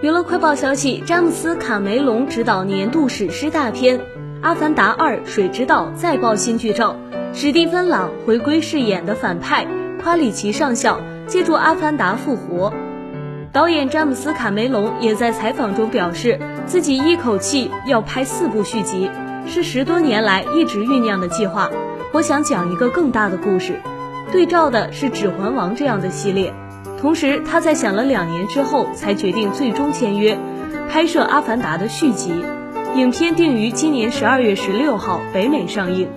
娱乐快报消息：詹姆斯·卡梅隆执导年度史诗大片《阿凡达二：水之道》再曝新剧照，史蒂芬·朗回归饰演的反派夸里奇上校，借助阿凡达复活。导演詹姆斯·卡梅隆也在采访中表示，自己一口气要拍四部续集，是十多年来一直酝酿的计划。我想讲一个更大的故事，对照的是《指环王》这样的系列。同时，他在想了两年之后，才决定最终签约拍摄《阿凡达》的续集。影片定于今年十二月十六号北美上映。